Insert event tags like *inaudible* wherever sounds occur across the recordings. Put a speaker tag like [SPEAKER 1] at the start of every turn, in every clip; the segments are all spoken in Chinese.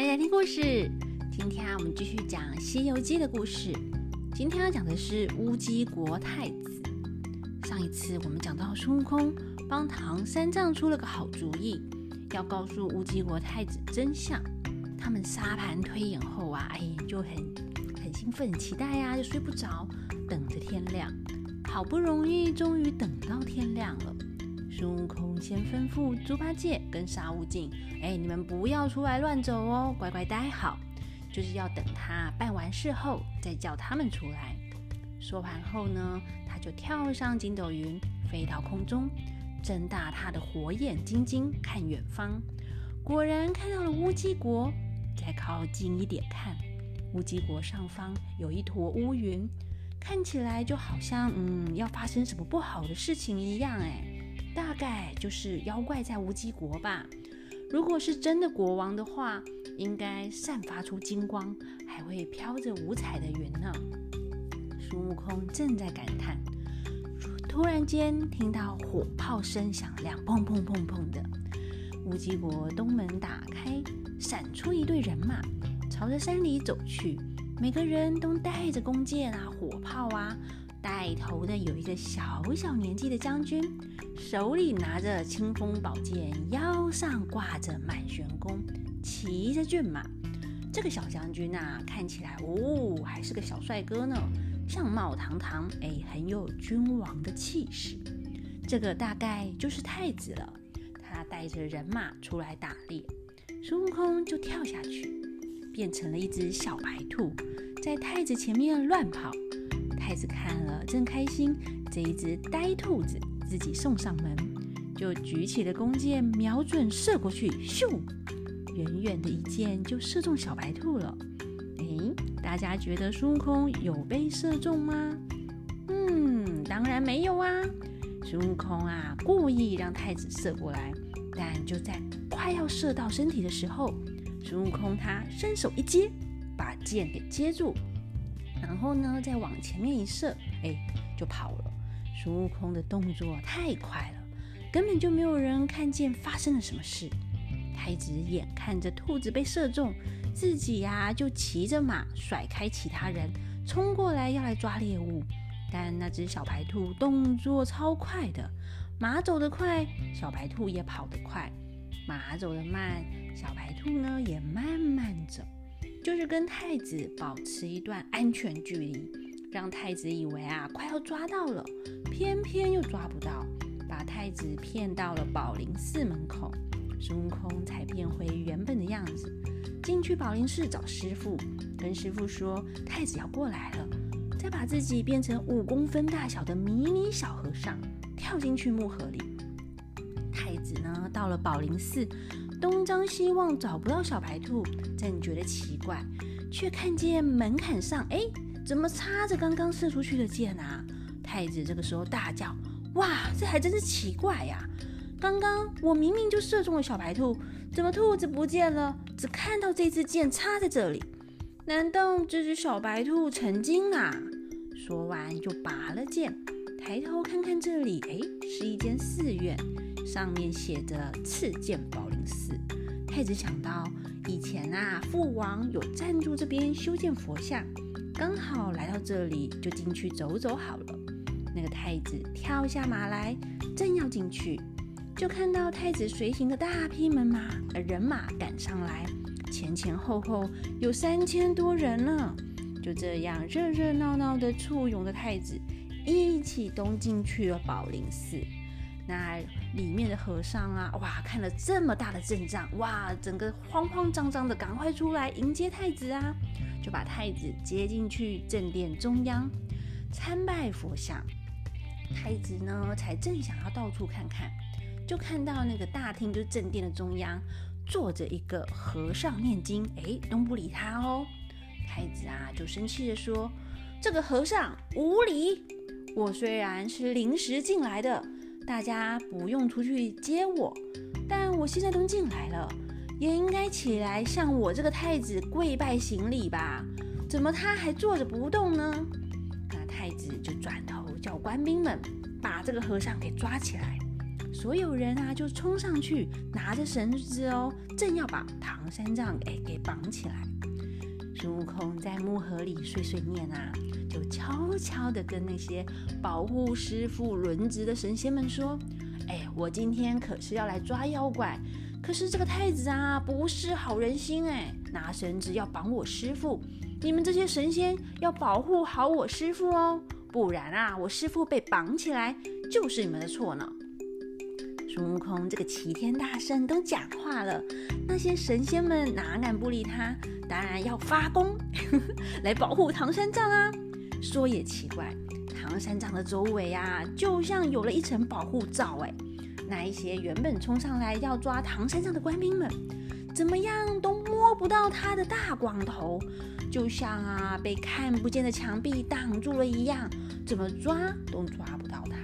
[SPEAKER 1] 欢迎来听故事。今天啊，我们继续讲《西游记》的故事。今天要讲的是乌鸡国太子。上一次我们讲到孙悟空帮唐三藏出了个好主意，要告诉乌鸡国太子真相。他们沙盘推演后啊，哎，就很很兴奋、很期待呀，就睡不着，等着天亮。好不容易，终于等到天亮了。孙悟空先吩咐猪八戒跟沙悟净：“哎，你们不要出来乱走哦，乖乖待好。就是要等他办完事后，再叫他们出来。”说完后呢，他就跳上筋斗云，飞到空中，睁大他的火眼金睛看远方，果然看到了乌鸡国。再靠近一点看，乌鸡国上方有一坨乌云，看起来就好像嗯要发生什么不好的事情一样，哎。大概就是妖怪在无极国吧。如果是真的国王的话，应该散发出金光，还会飘着五彩的云呢。孙悟空正在感叹，突然间听到火炮声响亮，砰砰砰砰的。无极国东门打开，闪出一队人马，朝着山里走去。每个人都带着弓箭啊，火炮啊。带头的有一个小小年纪的将军，手里拿着青锋宝剑，腰上挂着满玄弓，骑着骏马。这个小将军啊，看起来哦，还是个小帅哥呢，相貌堂堂，哎，很有君王的气势。这个大概就是太子了。他带着人马出来打猎，孙悟空就跳下去，变成了一只小白兔，在太子前面乱跑。太子看了真开心，这一只呆兔子自己送上门，就举起了弓箭，瞄准射过去，咻，远远的一箭就射中小白兔了。哎，大家觉得孙悟空有被射中吗？嗯，当然没有啊。孙悟空啊，故意让太子射过来，但就在快要射到身体的时候，孙悟空他伸手一接，把箭给接住。然后呢，再往前面一射，哎，就跑了。孙悟空的动作太快了，根本就没有人看见发生了什么事。太子眼看着兔子被射中，自己呀就骑着马甩开其他人，冲过来要来抓猎物。但那只小白兔动作超快的，马走得快，小白兔也跑得快；马走得慢，小白兔呢也慢慢走。就是跟太子保持一段安全距离，让太子以为啊快要抓到了，偏偏又抓不到，把太子骗到了宝林寺门口，孙悟空才变回原本的样子，进去宝林寺找师傅，跟师傅说太子要过来了，再把自己变成五公分大小的迷你小和尚，跳进去木盒里。太子呢到了宝林寺。东张西望找不到小白兔，正觉得奇怪，却看见门槛上，哎，怎么插着刚刚射出去的箭啊？太子这个时候大叫：“哇，这还真是奇怪呀！刚刚我明明就射中了小白兔，怎么兔子不见了？只看到这支箭插在这里，难道这只小白兔成精啊？”说完就拔了剑，抬头看看这里，哎，是一间寺院。上面写着“赐剑宝林寺”。太子想到以前啊，父王有赞助这边修建佛像，刚好来到这里，就进去走走好了。那个太子跳下马来，正要进去，就看到太子随行的大批门马、人马赶上来，前前后后有三千多人呢。就这样热热闹闹的簇拥着太子，一起东进去了宝林寺。那里面的和尚啊，哇，看了这么大的阵仗，哇，整个慌慌张张的，赶快出来迎接太子啊！就把太子接进去正殿中央参拜佛像。太子呢，才正想要到处看看，就看到那个大厅，就是正殿的中央，坐着一个和尚念经，哎，都不理他哦。太子啊，就生气的说：“这个和尚无礼！我虽然是临时进来的。”大家不用出去接我，但我现在都进来了，也应该起来向我这个太子跪拜行礼吧？怎么他还坐着不动呢？那太子就转头叫官兵们把这个和尚给抓起来。所有人啊就冲上去，拿着绳子哦，正要把唐三藏哎给绑起来。孙悟空在木盒里碎碎念啊，就悄悄地跟那些保护师傅轮值的神仙们说：“哎，我今天可是要来抓妖怪，可是这个太子啊不是好人心哎，拿绳子要绑我师傅，你们这些神仙要保护好我师傅哦，不然啊我师傅被绑起来就是你们的错呢。”孙悟空这个齐天大圣都讲话了，那些神仙们哪敢不理他？当然要发功 *laughs* 来保护唐三藏啊！说也奇怪，唐三藏的周围啊，就像有了一层保护罩哎。那一些原本冲上来要抓唐三藏的官兵们，怎么样都摸不到他的大光头，就像啊被看不见的墙壁挡住了一样，怎么抓都抓不到他。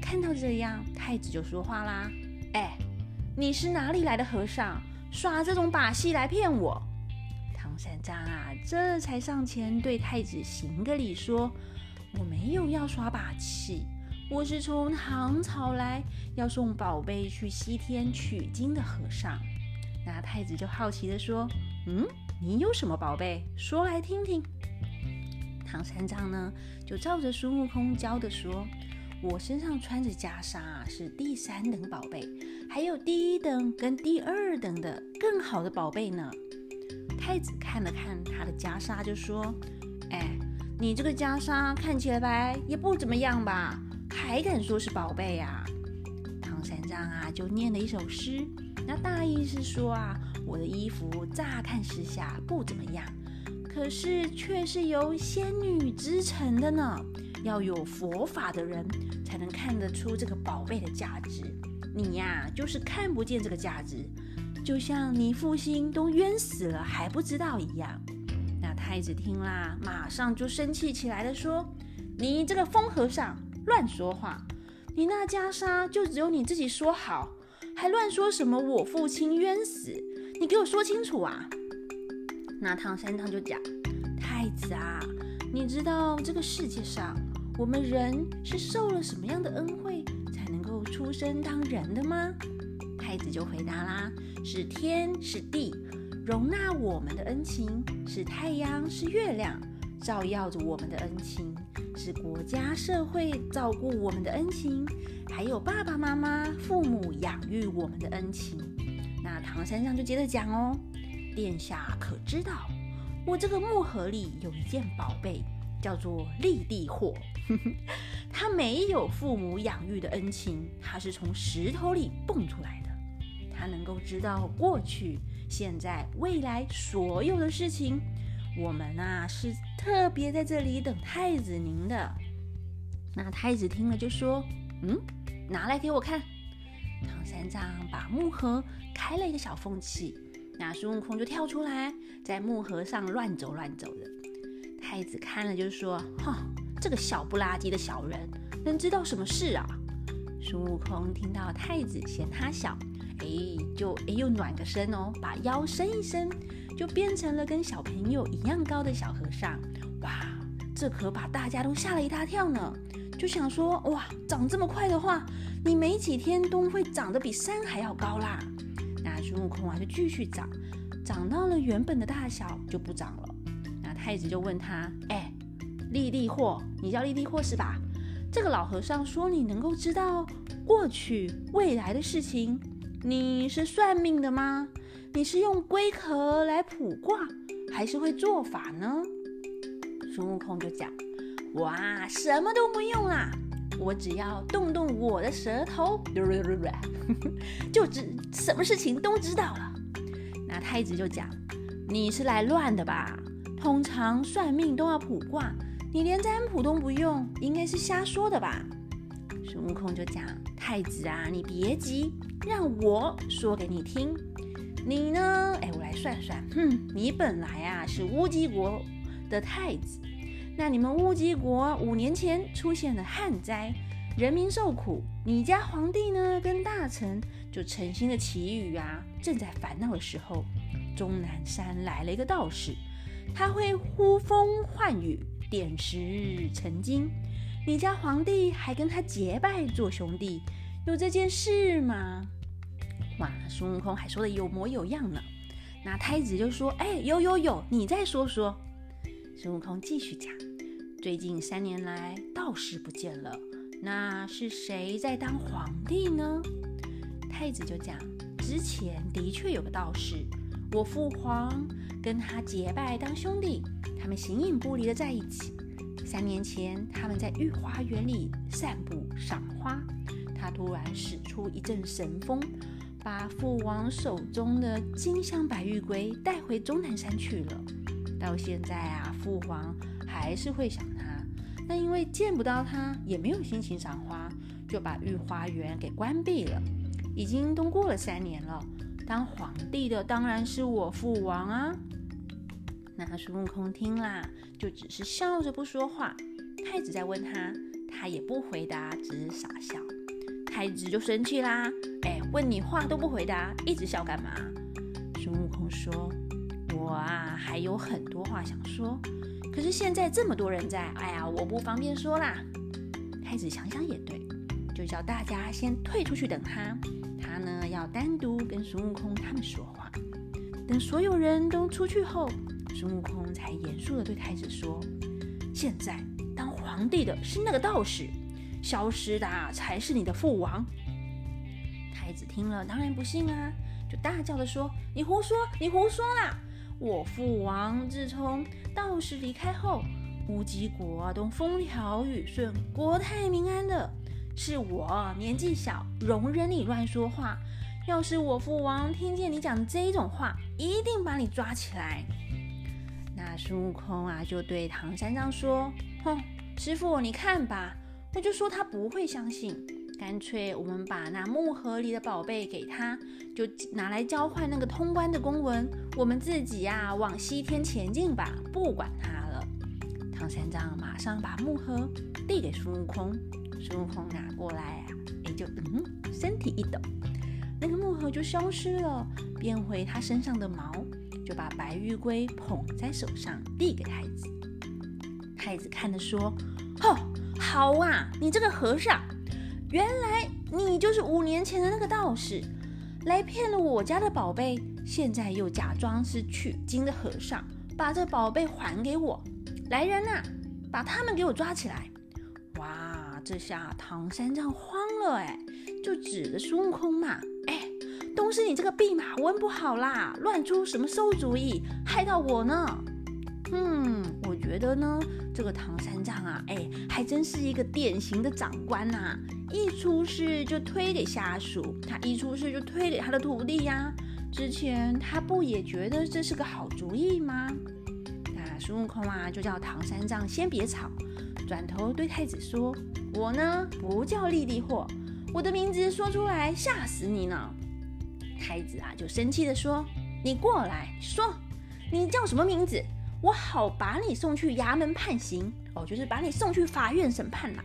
[SPEAKER 1] 看到这样，太子就说话啦：“哎，你是哪里来的和尚，耍这种把戏来骗我？”唐三藏啊，这才上前对太子行个礼，说：“我没有要耍把戏，我是从唐朝来，要送宝贝去西天取经的和尚。”那太子就好奇的说：“嗯，你有什么宝贝？说来听听。”唐三藏呢，就照着孙悟空教的说。我身上穿着袈裟是第三等宝贝，还有第一等跟第二等的更好的宝贝呢。太子看了看他的袈裟，就说：“哎，你这个袈裟看起来也不怎么样吧？还敢说是宝贝呀？”唐三藏啊，就念了一首诗，那大意是说啊，我的衣服乍看时下不怎么样，可是却是由仙女织成的呢。要有佛法的人才能看得出这个宝贝的价值，你呀就是看不见这个价值，就像你父亲都冤死了还不知道一样。那太子听啦，马上就生气起来了，说：“你这个疯和尚，乱说话！你那袈裟就只有你自己说好，还乱说什么我父亲冤死？你给我说清楚啊！”那唐三藏就讲：“太子啊，你知道这个世界上……”我们人是受了什么样的恩惠才能够出生当人的吗？太子就回答啦：是天是地容纳我们的恩情，是太阳是月亮照耀着我们的恩情，是国家社会照顾我们的恩情，还有爸爸妈妈父母养育我们的恩情。那唐三藏就接着讲哦：殿下可知道，我这个木盒里有一件宝贝。叫做立地货，*laughs* 他没有父母养育的恩情，他是从石头里蹦出来的，他能够知道过去、现在、未来所有的事情。我们啊是特别在这里等太子您的。那太子听了就说：“嗯，拿来给我看。”唐三藏把木盒开了一个小缝隙，那孙悟空就跳出来，在木盒上乱走乱走的。太子看了就说：“哼，这个小不拉几的小人，能知道什么事啊？”孙悟空听到太子嫌他小，哎，就哎又暖个身哦，把腰伸一伸，就变成了跟小朋友一样高的小和尚。哇，这可把大家都吓了一大跳呢。就想说：“哇，长这么快的话，你没几天都会长得比山还要高啦。”那孙悟空啊，就继续长，长到了原本的大小就不长了。那太子就问他：“哎，立地货，你叫立地货是吧？这个老和尚说你能够知道过去未来的事情，你是算命的吗？你是用龟壳来卜卦，还是会做法呢？”孙悟空就讲：“哇，什么都不用啦，我只要动动我的舌头，*laughs* 就知什么事情都知道了。”那太子就讲：“你是来乱的吧？”通常算命都要卜卦，你连占卜都不用，应该是瞎说的吧？孙悟空就讲：“太子啊，你别急，让我说给你听。你呢？哎，我来算算。哼，你本来啊是乌鸡国的太子，那你们乌鸡国五年前出现了旱灾，人民受苦，你家皇帝呢跟大臣就诚心的祈雨啊。正在烦恼的时候，终南山来了一个道士。”他会呼风唤雨，点石成金。你家皇帝还跟他结拜做兄弟，有这件事吗？哇，孙悟空还说的有模有样呢。那太子就说：“哎，有有有，你再说说。”孙悟空继续讲：“最近三年来，道士不见了，那是谁在当皇帝呢？”太子就讲：“之前的确有个道士，我父皇跟他结拜当兄弟，他们形影不离的在一起。三年前，他们在御花园里散步赏花，他突然使出一阵神风，把父王手中的金镶白玉龟带回终南山去了。到现在啊，父皇还是会想他，但因为见不到他，也没有心情赏花，就把御花园给关闭了。”已经都过了三年了，当皇帝的当然是我父王啊。那孙悟空听啦，就只是笑着不说话。太子在问他，他也不回答，只是傻笑。太子就生气啦，问你话都不回答，一直笑干嘛？孙悟空说：“我啊，还有很多话想说，可是现在这么多人在，哎呀，我不方便说啦。”太子想想也对，就叫大家先退出去等他。他呢要单独跟孙悟空他们说话，等所有人都出去后，孙悟空才严肃地对太子说：“现在当皇帝的是那个道士，消失的才是你的父王。”太子听了当然不信啊，就大叫的说：“你胡说，你胡说啦！我父王自从道士离开后，乌鸡国都风调雨顺，国泰民安的。”是我年纪小，容忍你乱说话。要是我父王听见你讲这种话，一定把你抓起来。那孙悟空啊，就对唐三藏说：“哼，师傅，你看吧，我就说他不会相信。干脆我们把那木盒里的宝贝给他，就拿来交换那个通关的公文。我们自己呀，往西天前进吧，不管他了。”唐三藏马上把木盒递给孙悟空。孙悟空拿过来啊，哎，就嗯，身体一抖，那个木盒就消失了，变回他身上的毛，就把白玉龟捧在手上递给太子。太子看着说：“吼，好啊，你这个和尚，原来你就是五年前的那个道士，来骗了我家的宝贝，现在又假装是取经的和尚，把这宝贝还给我。来人呐，把他们给我抓起来！”哇！这下唐三藏慌了，哎，就指着孙悟空嘛，哎，都是你这个弼马温不好啦，乱出什么馊主意，害到我呢。嗯，我觉得呢，这个唐三藏啊，哎，还真是一个典型的长官呐，一出事就推给下属，他一出事就推给他的徒弟呀。之前他不也觉得这是个好主意吗？那孙悟空啊，就叫唐三藏先别吵。转头对太子说：“我呢不叫立地货，我的名字说出来吓死你呢。”太子啊就生气的说：“你过来说，你叫什么名字？我好把你送去衙门判刑哦，就是把你送去法院审判啦。”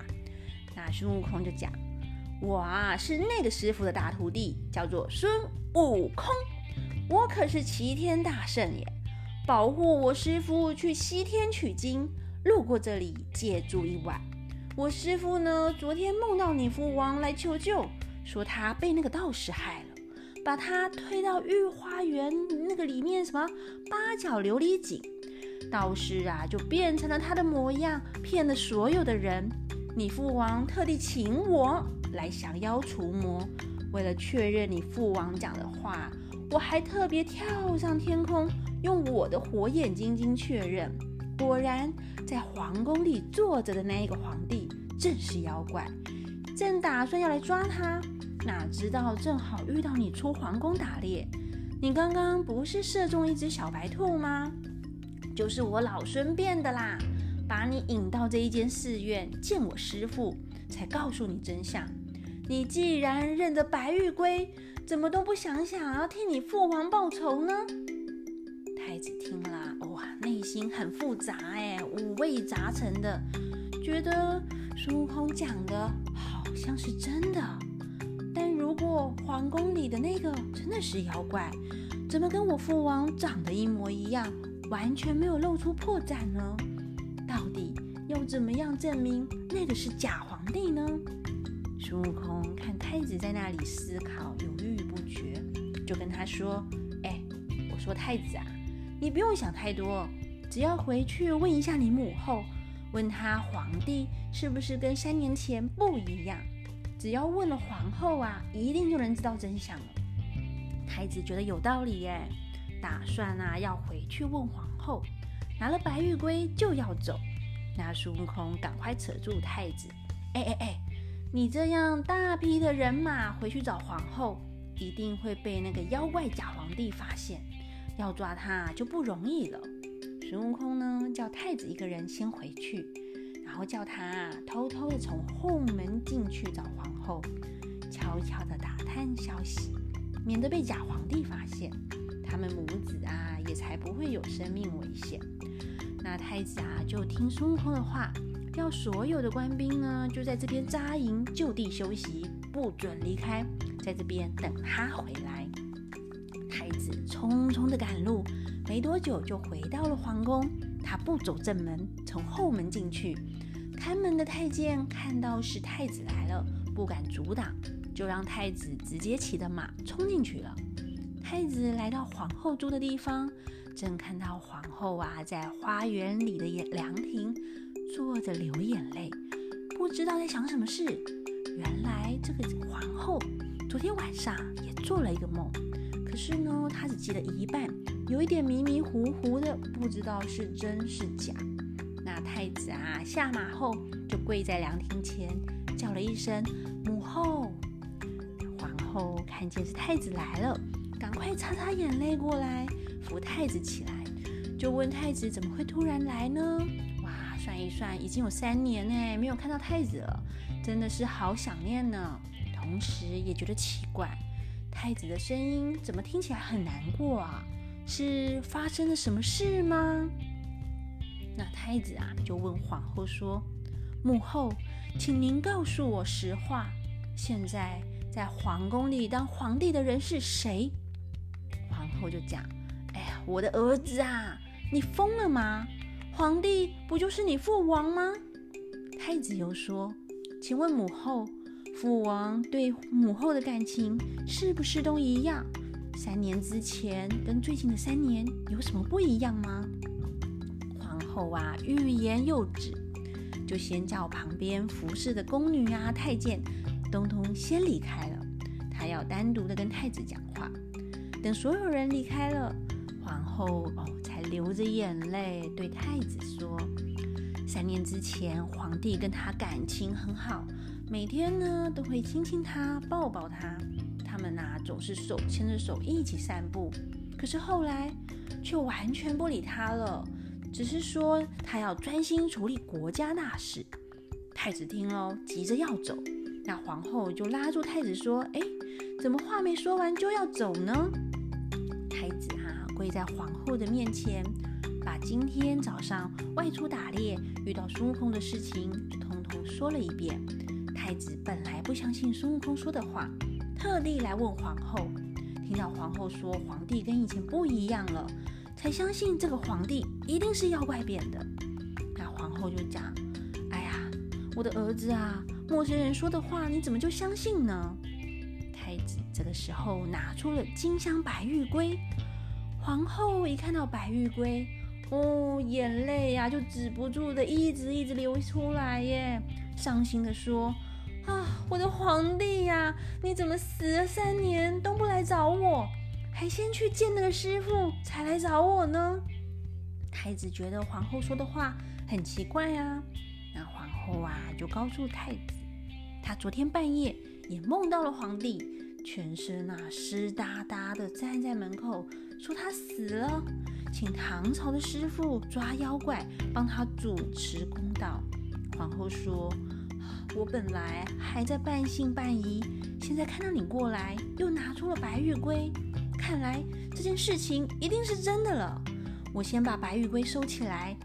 [SPEAKER 1] 那孙悟空就讲：“我啊是那个师傅的大徒弟，叫做孙悟空，我可是齐天大圣耶，保护我师傅去西天取经。”路过这里借住一晚。我师傅呢，昨天梦到你父王来求救，说他被那个道士害了，把他推到御花园那个里面什么八角琉璃井。道士啊，就变成了他的模样，骗了所有的人。你父王特地请我来降妖除魔，为了确认你父王讲的话，我还特别跳上天空，用我的火眼金睛确认。果然，在皇宫里坐着的那一个皇帝正是妖怪，正打算要来抓他，哪知道正好遇到你出皇宫打猎。你刚刚不是射中一只小白兔吗？就是我老孙变的啦，把你引到这一间寺院见我师父，才告诉你真相。你既然认得白玉龟，怎么都不想想要替你父皇报仇呢？太子听了，哇，内心很复杂，哎，五味杂陈的，觉得孙悟空讲的好像是真的。但如果皇宫里的那个真的是妖怪，怎么跟我父王长得一模一样，完全没有露出破绽呢？到底要怎么样证明那个是假皇帝呢？孙悟空看太。子在那里思考，犹豫不决，就跟他说：“哎，我说太子啊，你不用想太多，只要回去问一下你母后，问他皇帝是不是跟三年前不一样。只要问了皇后啊，一定就能知道真相了。”太子觉得有道理耶，打算啊要回去问皇后，拿了白玉龟就要走。那孙悟空赶快扯住太子：“哎哎哎！”你这样大批的人马回去找皇后，一定会被那个妖怪假皇帝发现，要抓他就不容易了。孙悟空呢，叫太子一个人先回去，然后叫他偷偷的从后门进去找皇后，悄悄的打探消息，免得被假皇帝发现，他们母子啊也才不会有生命危险。那太子啊就听孙悟空的话。要所有的官兵呢，就在这边扎营，就地休息，不准离开，在这边等他回来。太子匆匆的赶路，没多久就回到了皇宫。他不走正门，从后门进去。看门的太监看到是太子来了，不敢阻挡，就让太子直接骑着马冲进去了。太子来到皇后住的地方，正看到皇后啊，在花园里的凉亭。坐着流眼泪，不知道在想什么事。原来这个皇后昨天晚上也做了一个梦，可是呢，她只记得一半，有一点迷迷糊糊的，不知道是真是假。那太子啊下马后就跪在凉亭前，叫了一声母后。皇后看见是太子来了，赶快擦擦眼泪过来扶太子起来，就问太子怎么会突然来呢？哇算一算，已经有三年呢，没有看到太子了，真的是好想念呢。同时也觉得奇怪，太子的声音怎么听起来很难过啊？是发生了什么事吗？那太子啊，就问皇后说：“母后，请您告诉我实话，现在在皇宫里当皇帝的人是谁？”皇后就讲：“哎呀，我的儿子啊，你疯了吗？”皇帝不就是你父王吗？太子又说：“请问母后，父王对母后的感情是不是都一样？三年之前跟最近的三年有什么不一样吗？”皇后啊，欲言又止，就先叫旁边服侍的宫女啊、太监，通通先离开了。她要单独的跟太子讲话。等所有人离开了，皇后哦才。流着眼泪对太子说：“三年之前，皇帝跟他感情很好，每天呢都会亲亲他、抱抱他。他们呐总是手牵着手一起散步。可是后来却完全不理他了，只是说他要专心处理国家大事。”太子听了，急着要走，那皇后就拉住太子说：“哎，怎么话没说完就要走呢？”跪在皇后的面前，把今天早上外出打猎遇到孙悟空的事情通通说了一遍。太子本来不相信孙悟空说的话，特地来问皇后。听到皇后说皇帝跟以前不一样了，才相信这个皇帝一定是妖怪变的。那皇后就讲：“哎呀，我的儿子啊，陌生人说的话你怎么就相信呢？”太子这个时候拿出了金镶白玉龟。皇后一看到白玉龟，哦，眼泪呀就止不住的一直一直流出来耶，伤心的说：“啊，我的皇帝呀，你怎么死了三年都不来找我，还先去见那个师傅才来找我呢？”太子觉得皇后说的话很奇怪啊，那皇后啊就告诉太子，她昨天半夜也梦到了皇帝，全身啊湿哒哒的站在门口。说他死了，请唐朝的师傅抓妖怪，帮他主持公道。皇后说：“我本来还在半信半疑，现在看到你过来，又拿出了白玉龟，看来这件事情一定是真的了。我先把白玉龟收起来，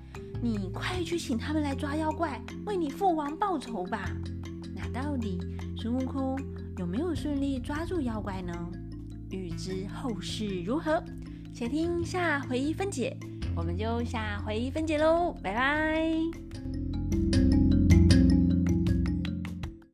[SPEAKER 1] 你快去请他们来抓妖怪，为你父王报仇吧。”那到底孙悟空有没有顺利抓住妖怪呢？欲知后事如何？且听下回分解，我们就下回分解喽，拜拜。